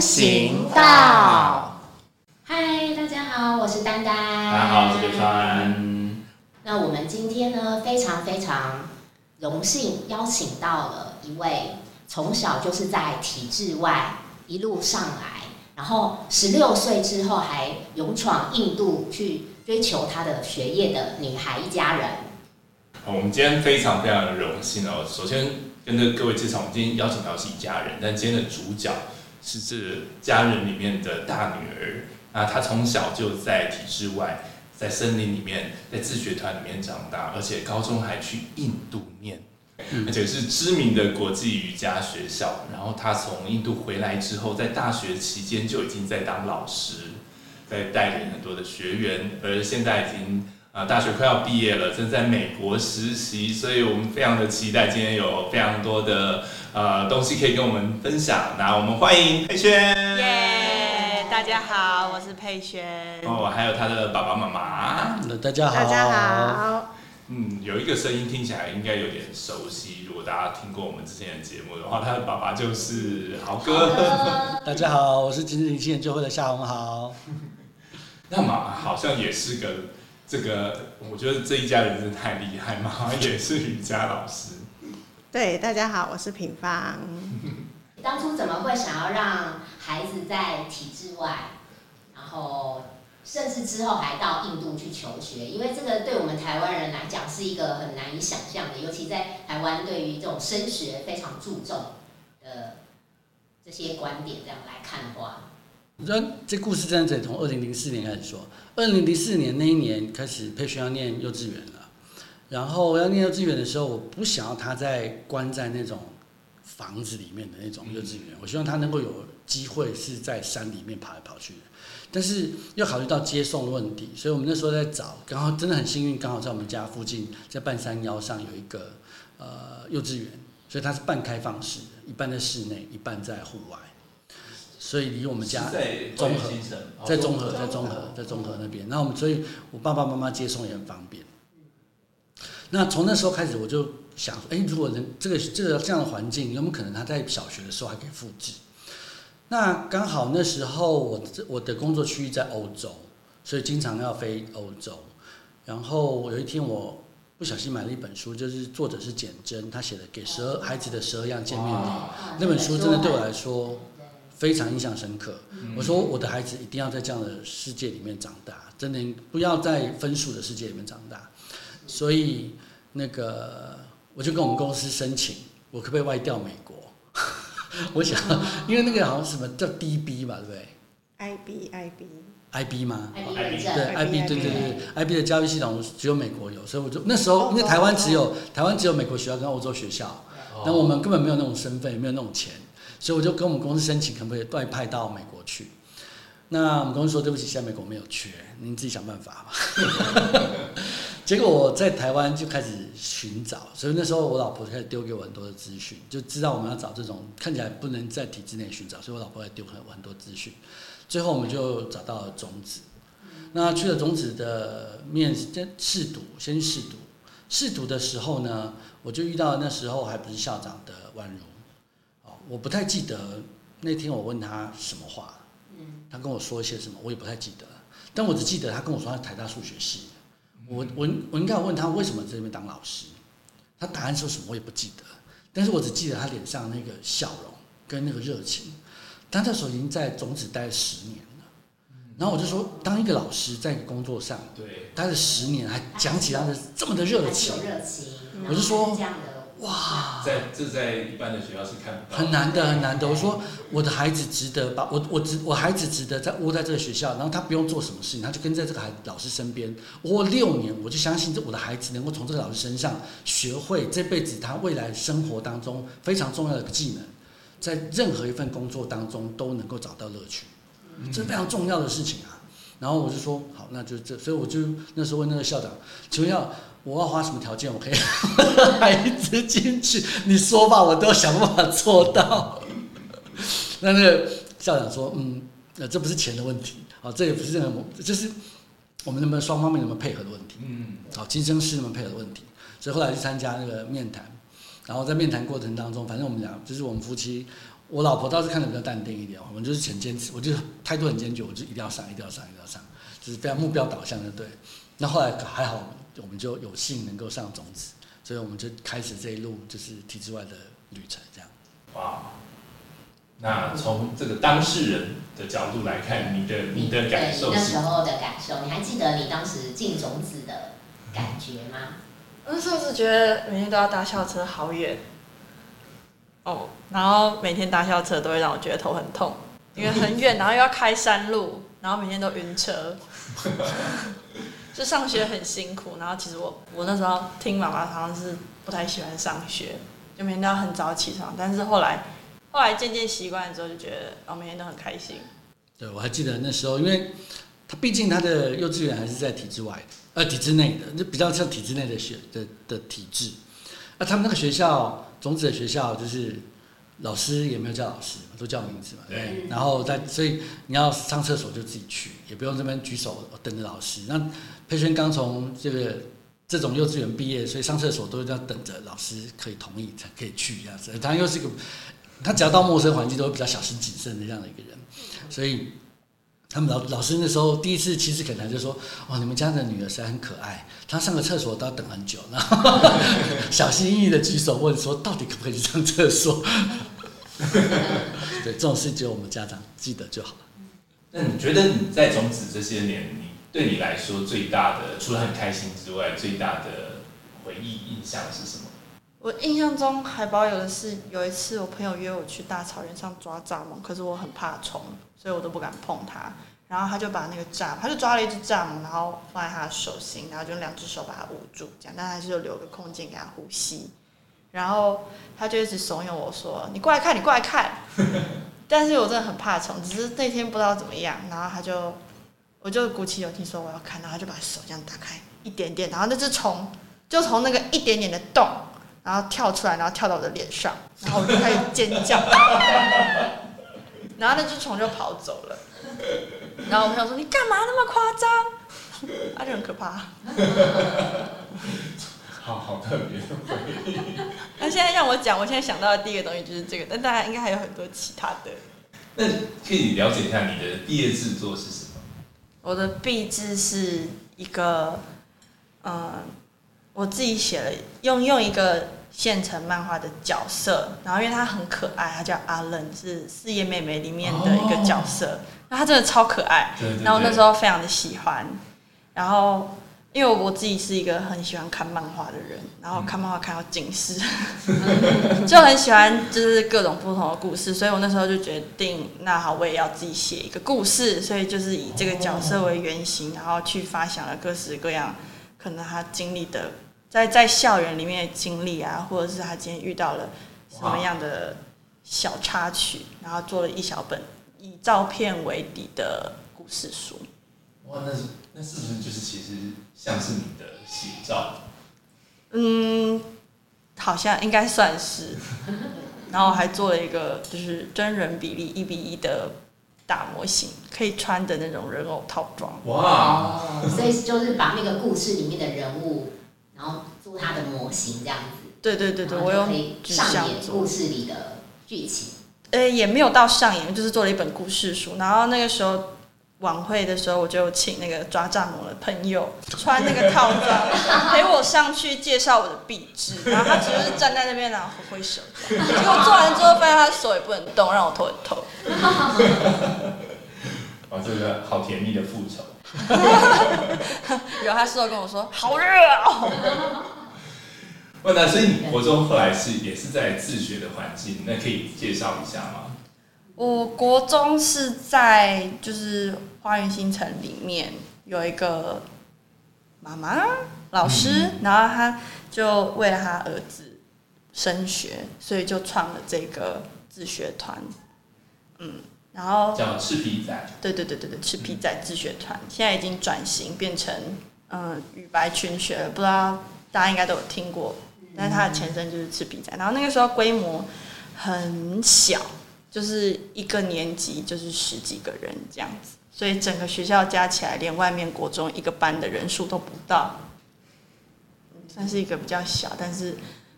行道。嗨，大家好，我是丹丹。大家好，我是刘川。那我们今天呢，非常非常荣幸邀请到了一位从小就是在体制外一路上来，然后十六岁之后还勇闯印度去追求她的学业的女孩一家人。我们今天非常非常的荣幸哦。首先跟着各位介绍，我们今天邀请到是一家人，但今天的主角是这家人里面的大女儿。那她从小就在体制外，在森林里面，在自学团里面长大，而且高中还去印度念，而且是知名的国际瑜伽学校。然后她从印度回来之后，在大学期间就已经在当老师，在带领很多的学员，而现在已经。啊，大学快要毕业了，正在美国实习，所以我们非常的期待今天有非常多的呃东西可以跟我们分享。那我们欢迎佩萱。耶，大家好，我是佩萱。哦，还有他的爸爸妈妈。那大家好。大家好。嗯，有一个声音听起来应该有点熟悉，如果大家听过我们之前的节目的话，他的爸爸就是豪哥。大家好，我是今日灵性研究会的夏红豪。那么好像也是个。这个我觉得这一家人真的太厉害，妈妈也是瑜伽老师。对，大家好，我是品芳。当初怎么会想要让孩子在体制外，然后甚至之后还到印度去求学？因为这个对我们台湾人来讲是一个很难以想象的，尤其在台湾对于这种升学非常注重的这些观点这样来看的话。我觉得这故事真的得从二零零四年开始说。二零零四年那一年开始，佩萱要念幼稚园了。然后要念幼稚园的时候，我不想要他在关在那种房子里面的那种幼稚园，我希望他能够有机会是在山里面跑来跑去的。但是又考虑到接送的问题，所以我们那时候在找，刚好真的很幸运，刚好在我们家附近，在半山腰上有一个呃幼稚园，所以它是半开放式的，一半在室内，一半在户外。所以离我们家综合，在综合，在综合，在综合那边。那我们，所以我爸爸妈妈接送也很方便。那从那时候开始，我就想，哎，如果能这个这个这样的环境，有没有可能他在小学的时候还可以复制？那刚好那时候我我的工作区域在欧洲，所以经常要飞欧洲。然后有一天我不小心买了一本书，就是作者是简真，他写的《给十二孩子的十二样见面礼》，那本书真的对我来说。非常印象深刻。我说我的孩子一定要在这样的世界里面长大，真的不要在分数的世界里面长大。所以那个我就跟我们公司申请，我可不可以外调美国？我想，因为那个好像什么叫 DB 吧，对不对？IB IB IB 吗？IB 对 IB 对对对 IB 的教育系统只有美国有，所以我就那时候因为台湾只有台湾只有美国学校跟欧洲学校，那我们根本没有那种身份，也没有那种钱。所以我就跟我们公司申请，可不可以外派到美国去？那我们公司说对不起，现在美国没有缺，您自己想办法吧。结果我在台湾就开始寻找，所以那时候我老婆开始丢给我很多的资讯，就知道我们要找这种看起来不能在体制内寻找，所以我老婆也丢很很多资讯。最后我们就找到了种子。那去了种子的面先试读，先试读。试读的时候呢，我就遇到那时候还不是校长的万如。我不太记得那天我问他什么话，他跟我说一些什么，我也不太记得。但我只记得他跟我说他是台大数学系。我我我应该问他为什么在那边当老师，他答案说什么我也不记得。但是我只记得他脸上那个笑容跟那个热情。他那时候已经在种子待十年了。然后我就说，当一个老师在工作上待了十年，还讲起他的这么的热情，我就说。哇，在这在一般的学校是看不到，很难的，很难的。我说我的孩子值得把我我值我孩子值得在窝在这个学校，然后他不用做什么事情，他就跟在这个孩老师身边。窝六年，我就相信这我的孩子能够从这个老师身上学会这辈子他未来生活当中非常重要的技能，在任何一份工作当中都能够找到乐趣，这是非常重要的事情啊。然后我就说好，那就这，所以我就那时候问那个校长，请问要。我要花什么条件？我可以 孩子进去，你说吧，我都想办法做到。那那个校长说：“嗯，那，这不是钱的问题，啊，这也不是任何，就是我们能不能双方面能不能配合的问题。嗯，好，今生是能不能配合的问题。所以后来去参加那个面谈，然后在面谈过程当中，反正我们俩就是我们夫妻，我老婆倒是看得比较淡定一点，我们就是很坚持，我就态度很坚决，我就一定要上，一定要上，一定要上，就是非常目标导向的对。那后来还好，我们就有幸能够上种子，所以我们就开始这一路就是体制外的旅程，这样。哇，那从这个当事人的角度来看，你的你的感受是那时？候的感受，你还记得你当时进种子的感觉吗？那时候是觉得每天都要搭校车好远，哦，然后每天搭校车都会让我觉得头很痛，因为很远，然后又要开山路，然后每天都晕车，就上学很辛苦。然后其实我我那时候听妈妈好像是不太喜欢上学，就每天都要很早起床，但是后来后来渐渐习惯之后，就觉得哦每天都很开心。对，我还记得那时候，因为他毕竟他的幼稚园还是在体制外的，呃，体制内的，就比较像体制内的学的的体制。那他们那个学校，种子的学校，就是老师也没有叫老师，都叫名字嘛，对然后在，所以你要上厕所就自己去，也不用这边举手等着老师。那佩轩刚从这个这种幼稚园毕业，所以上厕所都要等着老师可以同意才可以去这样子。他又是一个，他只要到陌生环境都会比较小心谨慎的这样的一个人，所以他们老老师那时候第一次其实可能就说：“哇，你们家的女儿实在很可爱，她上个厕所都要等很久，然 后小心翼翼的举手问说，到底可不可以去上厕所？” 对，这种事只有我们家长记得就好了。那你觉得你在种子这些年，你对你来说最大的，除了很开心之外，最大的回忆印象是什么？我印象中海宝有的是有一次我朋友约我去大草原上抓蚱蜢，可是我很怕虫，所以我都不敢碰它。然后他就把那个蚱，他就抓了一只蚱蜢，然后放在他的手心，然后就用两只手把它捂住，这样，但还是有留个空间给他呼吸。然后他就一直怂恿我说：“你过来看，你过来看。”但是我真的很怕虫，只是那天不知道怎么样，然后他就我就鼓起勇气说我要看，然后他就把手这样打开一点点，然后那只虫就从那个一点点的洞。然后跳出来，然后跳到我的脸上，然后我就开始尖叫，然后那只虫就跑走了。然后我朋友说：“你干嘛那么夸张？”他 就很可怕。好好特别的回忆。那现在让我讲，我现在想到的第一个东西就是这个，但大家应该还有很多其他的。那可以了解一下你的毕业制作是什么？我的毕制是一个，嗯，我自己写了，用用一个现成漫画的角色，然后因为他很可爱，他叫阿冷，是《四叶妹妹》里面的一个角色，那、他真的超可爱，对对对然后那时候非常的喜欢，然后因为我自己是一个很喜欢看漫画的人，然后看漫画看到近视，就很喜欢就是各种不同的故事，所以我那时候就决定，那好，我也要自己写一个故事，所以就是以这个角色为原型，然后去发想了各式各样可能他经历的，在在校园里面的经历啊，或者是他今天遇到了什么样的小插曲，然后做了一小本以照片为底的故事书。哇，那是那是不是就是其实像是你的写照？嗯，好像应该算是。然后还做了一个就是真人比例一比一的大模型，可以穿的那种人偶套装。哇，哦，所以就是把那个故事里面的人物，然后做他的模型这样子。对对对对，我用然后就可以纸上演故。事里的剧情。呃，也没有到上演，就是做了一本故事书。然后那个时候晚会的时候，我就请那个抓蚱蜢的朋友穿那个套装陪我上去介绍我的壁纸，然后他只是站在那边然后挥挥手。结果做完之后发现他手也不能动，让我头很痛。哇，这个好甜蜜的复仇。然后他事后跟我说：“好热哦。哇，那所以你国中后来是也是在自学的环境，那可以介绍一下吗？”我国中是在就是花园新城里面有一个妈妈老师，然后他就为了他儿子升学，所以就创了这个自学团。嗯，然后叫赤皮仔。对对对对对，赤皮仔自学团现在已经转型变成嗯羽白群学了，不知道大家应该都有听过，但是它的前身就是赤皮仔。然后那个时候规模很小，就是一个年级就是十几个人这样子，所以整个学校加起来，连外面国中一个班的人数都不到，嗯算是一个比较小，但是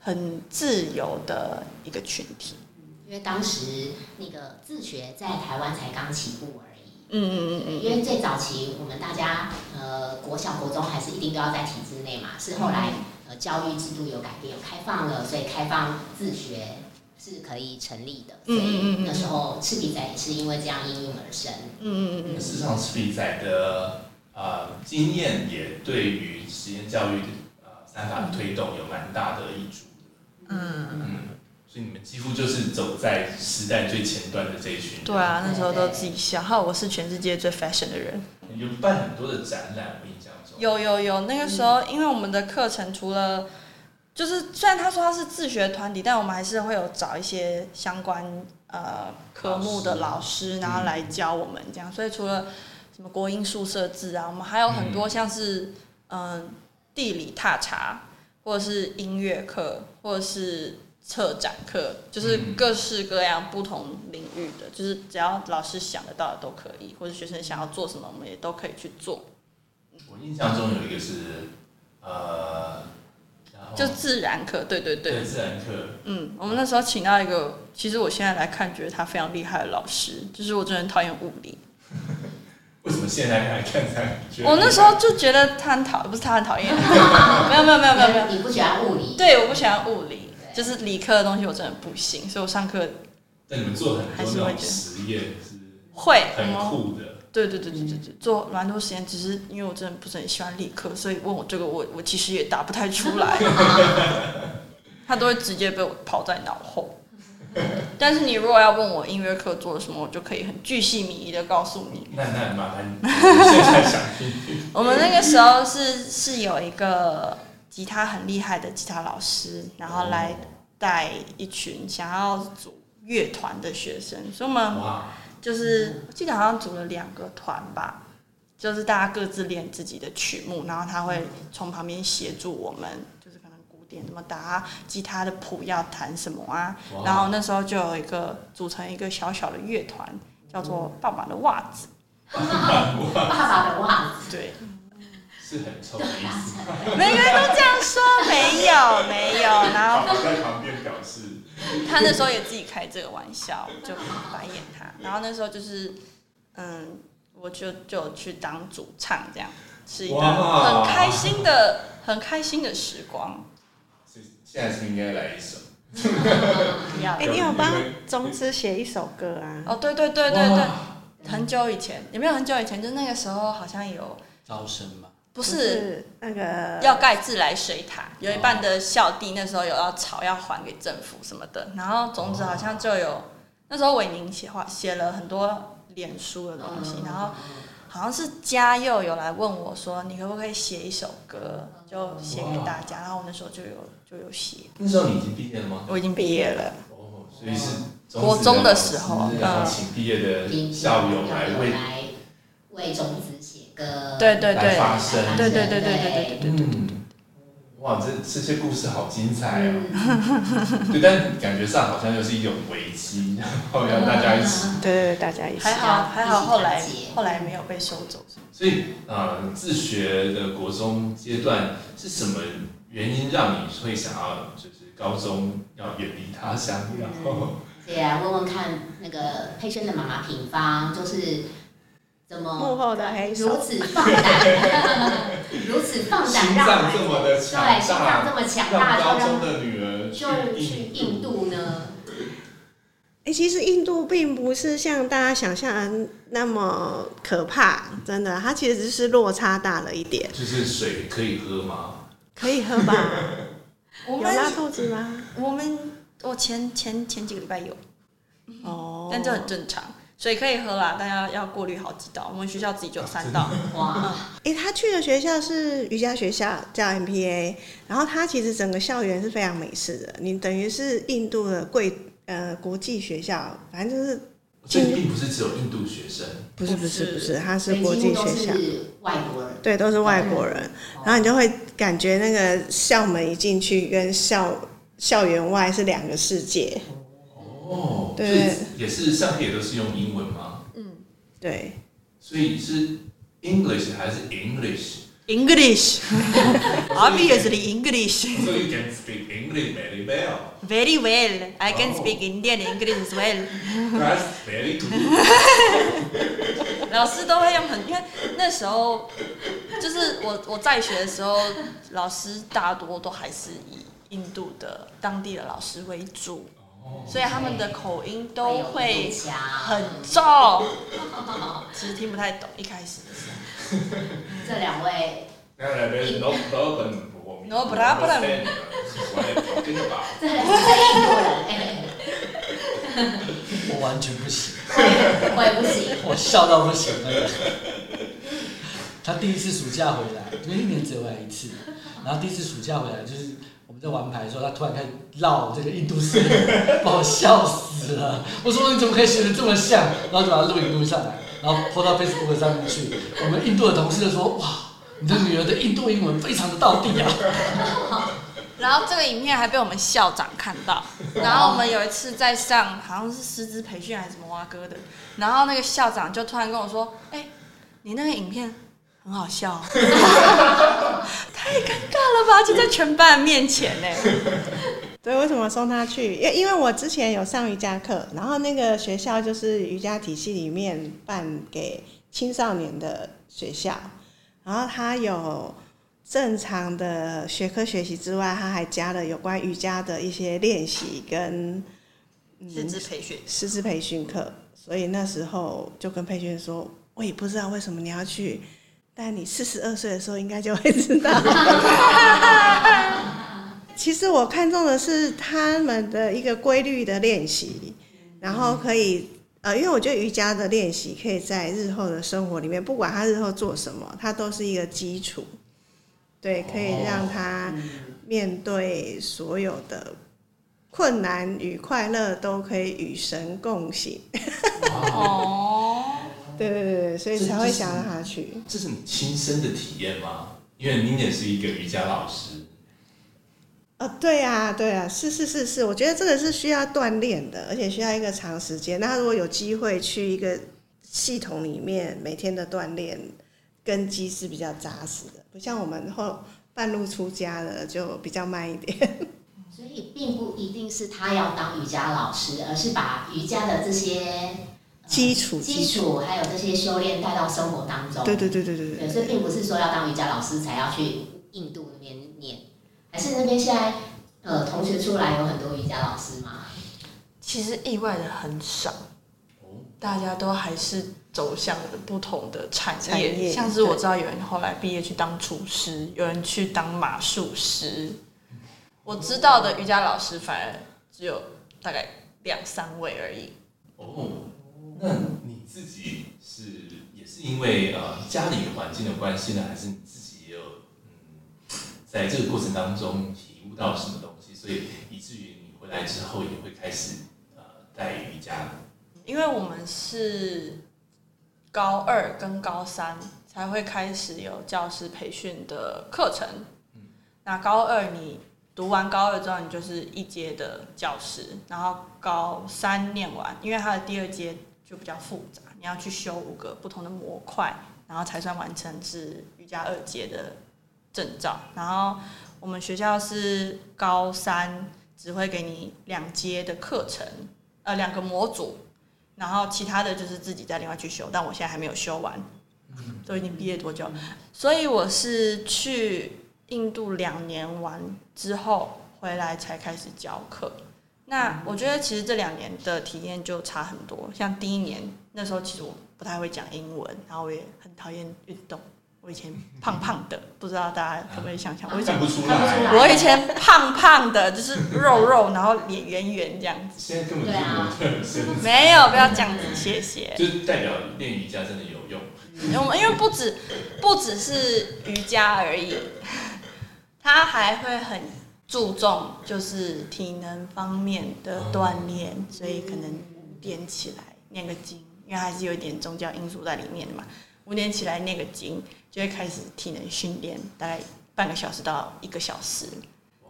很自由的一个群体。因为当时那个自学在台湾才刚起步而已。嗯嗯嗯嗯因为最早期我们大家呃国小国中还是一定都要在体制内嘛，是后来呃教育制度有改变有开放了，所以开放自学是可以成立的，所嗯嗯嗯那时候赤壁仔也是因为这样应运而生。嗯嗯嗯事实上，赤壁仔的呃经验也对于实验教育的呃三法的推动有蛮大的益处的。嗯，嗯，所以你们几乎就是走在时代最前端的这一群人。对啊，那时候都自己笑，还有我是全世界最 fashion 的人。有办很多的展览，我印象中。有有有，那个时候因为我们的课程除了就是虽然他说他是自学团体，但我们还是会有找一些相关呃科目的老师，然后来教我们这样。所以除了什么国音数设置啊，我们还有很多像是嗯、地理踏查，或者是音乐课，或者是策展课，就是嗯各式各样不同领域的，就是只要老师想得到的都可以，或者学生想要做什么，我们也都可以去做。我印象中有一个是呃，就自然课，对对对，对自然课，嗯，我们那时候请到一个，其实我现在来看觉得他非常厉害的老师，就是我真的很讨厌物理。为什么现在来看才觉得？我那时候就觉得他很讨，不是他很讨厌，没有没有没有没有没有，你不喜欢物理？对，我不喜欢物理，就是理科的东西我真的不行，所以我上课但你们做很多那种还是会觉得实验是会，很酷的。对对对对对对，做蛮多实验，只是因为我真的不是很喜欢理科，所以问我这个我我其实也答不太出来，他都会直接被我抛在脑后。但是你如果要问我音乐课做了什么，我就可以很巨细靡遗的告诉你。那那麻烦你现在想听听。我们那个时候是是有一个吉他很厉害的吉他老师，然后来带一群想要组乐团的学生，所以我们哇，就是我记得好像组了两个团吧，就是大家各自练自己的曲目，然后他会从旁边协助我们，就是可能鼓点怎么打啊，吉他的谱要弹什么啊，然后那时候就有一个组成一个小小的乐团，叫做爸爸的袜子，爸爸的袜子，对，是很臭的意思。每个人都这样说，没有没有，然后爸爸在旁边表示，他那时候也自己开这个玩笑，就白眼他。然后那时候就是，嗯，我就就去当主唱，这样是一个很开心的、很开心的时光。是现在是应该来一首。不 要哎、你有帮宗师写一首歌啊？哦，对对对对对，很久以前，有没有很久以前？就那个时候好像有，招生嘛，不是那个要盖自来水塔，有一半的校地那时候有要吵要还给政府什么的，然后种子好像就有那时候伟宁写话写了很多脸书的东西，然后好像是嘉佑有来问我说，你可不可以写一首歌，就写给大家，然后我那时候就有就有写，那时候你已经毕业了吗？我已经毕业了，哦，所以是国中的时候然后嗯。请毕业的校友来为来为种子写歌，对对对发生。对对对对对对对对。嗯，哇，这这些故事好精彩哦。嗯，对，但感觉上好像又是一种危机，然后要大家一起。对对对，大家一起还。好还好，后来后来没有被收走。所以，呃，自学的国中阶段是什么原因让你会想要就是高中要远离他乡，然后所以来问问看那个佩轩的妈妈平方，就是怎么幕后的黑手如手，此放胆，如此放胆 让心脏这么的对强心脏大，这么强让大，就让高中的女儿就去印度呢？哎、其实印度并不是像大家想象的那么可怕，真的，它其实只是落差大了一点。就是水可以喝吗？可以喝吧？我们有拉肚子吗？我们我前前前几个礼拜有，哦，但这很正常，水可以喝啦，但要要过滤好几道。我们学校自己就有三道。哇，哎、他去的学校是瑜伽学校，叫 MPA，然后他其实整个校园是非常美式的，你等于是印度的贵呃国际学校，反正就是并不是只有印度学生，不是不是不是，他是国际学校，是外国人，对，都是外国人，然后你就会感觉那个校门一进去跟校校园外是两个世界，哦，对也是上课也都是用英文吗？嗯对，所以是 English 还是 English？English. Obviously English. So you can speak English very well. Very well. I can Oh. speak Indian English as well. That's very good. 老师都会用很，因为那时候就是我我在学的时候，老师大多都还是以印度的当地的老师为主，所以他们的口音都会，很重，其实听不太懂一开始的时候。这两位 no problem. No problem. 两位印度人，哎，我完全不行，我也不行。我笑到不行那个。他第一次暑假回来，因为一年只有回来一次，然后第一次暑假回来就是我我们在玩牌的时候，他突然开始绕这个印度式，把我笑死了。我说你怎么可以学的这么像？然后就把它录影录上来，然后 po 到 Facebook 上面去。我们印度的同事就说：“哇，你的女儿的印度英文非常的到地啊！”然后这个影片还被我们校长看到，然后我们有一次在上好像是师资培训还是什么蛙哥的，然后那个校长就突然跟我说：“哎、你那个影片很好笑、太尴尬了吧？就在全班面前呢。对，为什么送他去？因因为我之前有上瑜伽课，然后那个学校就是瑜伽体系里面办给青少年的学校，然后他有正常的学科学习之外，他还加了有关瑜伽的一些练习跟师资培训，师资培训课，所以那时候就跟培训说，我也不知道为什么你要去，但你四十二岁的时候应该就会知道。其实我看中的是他们的一个规律的练习，然后可以呃，因为我觉得瑜伽的练习可以在日后的生活里面，不管他日后做什么，它都是一个基础，对，可以让他面对所有的困难与快乐都可以与神共行。哦，对对对对，所以才会想让他去。这是你亲身的体验吗？因为您也是一个瑜伽老师，哦，对啊、对啊、是是是是，我觉得这个是需要锻炼的，而且需要一个长时间。那如果有机会去一个系统里面，每天的锻炼根基是比较扎实的，不像我们后半路出家的就比较慢一点。所以并不一定是他要当瑜伽老师，而是把瑜伽的这些呃基础基础还有这些修炼带到生活当中。对对对对对对，对所以并不是说要当瑜伽老师才要去印度那边念，还是那边现在呃同学出来有很多瑜伽老师嘛？其实意外的很少，大家都还是走向了不同的产业，产业像是我知道有人后来毕业去当厨师，有人去当马术师。我知道的瑜伽老师反而只有大概两三位而已。哦，那你自己是也是因为呃家里环境的关系呢，还是你自己也有嗯在这个过程当中体悟到什么东西，所以以至于你回来之后也会开始呃带瑜伽？因为我们是高二跟高三才会开始有教师培训的课程。那高二你读完高二之后，你就是一阶的教师，然后高三念完，因为它的第二阶就比较复杂，你要去修五个不同的模块，然后才算完成是瑜伽二阶的证照。然后我们学校是高三只会给你两阶的课程，呃，两个模组，然后其他的就是自己再另外去修，但我现在还没有修完，都已经毕业多久？所以我是去印度两年完之后回来才开始教课。那我觉得其实这两年的体验就差很多。像第一年那时候，其实我不太会讲英文，然后我也很讨厌运动。我以前胖胖的，不知道大家可不可以想象？我以前不出看不出来，我以前胖胖的，就是肉肉，然后脸圆圆这样子。现在根本就模特儿身材，没有，不要这样子，谢谢。就代表练瑜伽真的有用。我们因为不止不只是瑜伽而已，它还会很注重就是体能方面的锻炼，所以可能五点起来念个经，因为还是有一点宗教因素在里面的嘛。五点起来念个经，就会开始体能训练，大概半个小时到一个小时。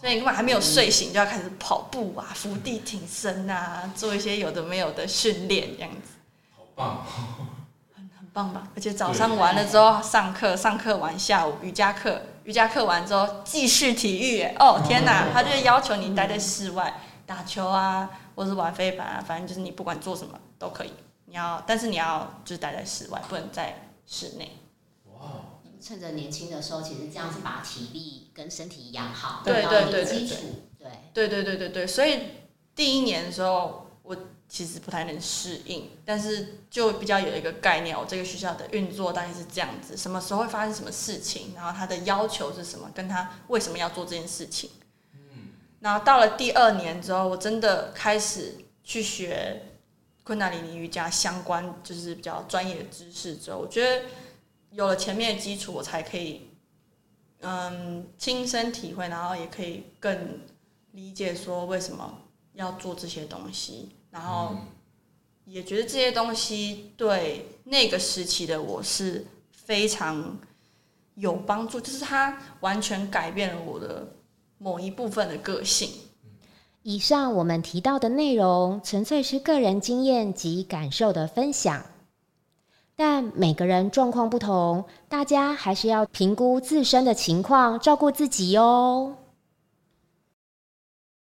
所以你根本还没有睡醒，就要开始跑步啊、伏地挺身啊，做一些有的没有的训练，这样子。好棒！很很棒吧？而且早上完了之后上课，上课完下午瑜伽课，瑜伽课完之后继续体育。哦天哪，他就要求你待在室外打球啊，或是玩飞盘啊，反正就是你不管做什么都可以。你要，但是你要就是待在室外，不能在室内。趁着年轻的时候，其实这样子把体力跟身体养好，对对对对基础，对。对对对对对，所以第一年的时候，我其实不太能适应，但是就比较有一个概念，我这个学校的运作大概是这样子，什么时候会发生什么事情，然后他的要求是什么，跟他为什么要做这件事情。然后到了第二年之后，我真的开始去学昆达里尼瑜伽相关，就是比较专业的知识之后，我觉得有了前面的基础，我才可以嗯亲身体会，然后也可以更理解说为什么要做这些东西，然后也觉得这些东西对那个时期的我是非常有帮助，就是它完全改变了我的某一部分的个性。以上我们提到的内容，纯粹是个人经验及感受的分享，但每个人状况不同，大家还是要评估自身的情况，照顾自己哦。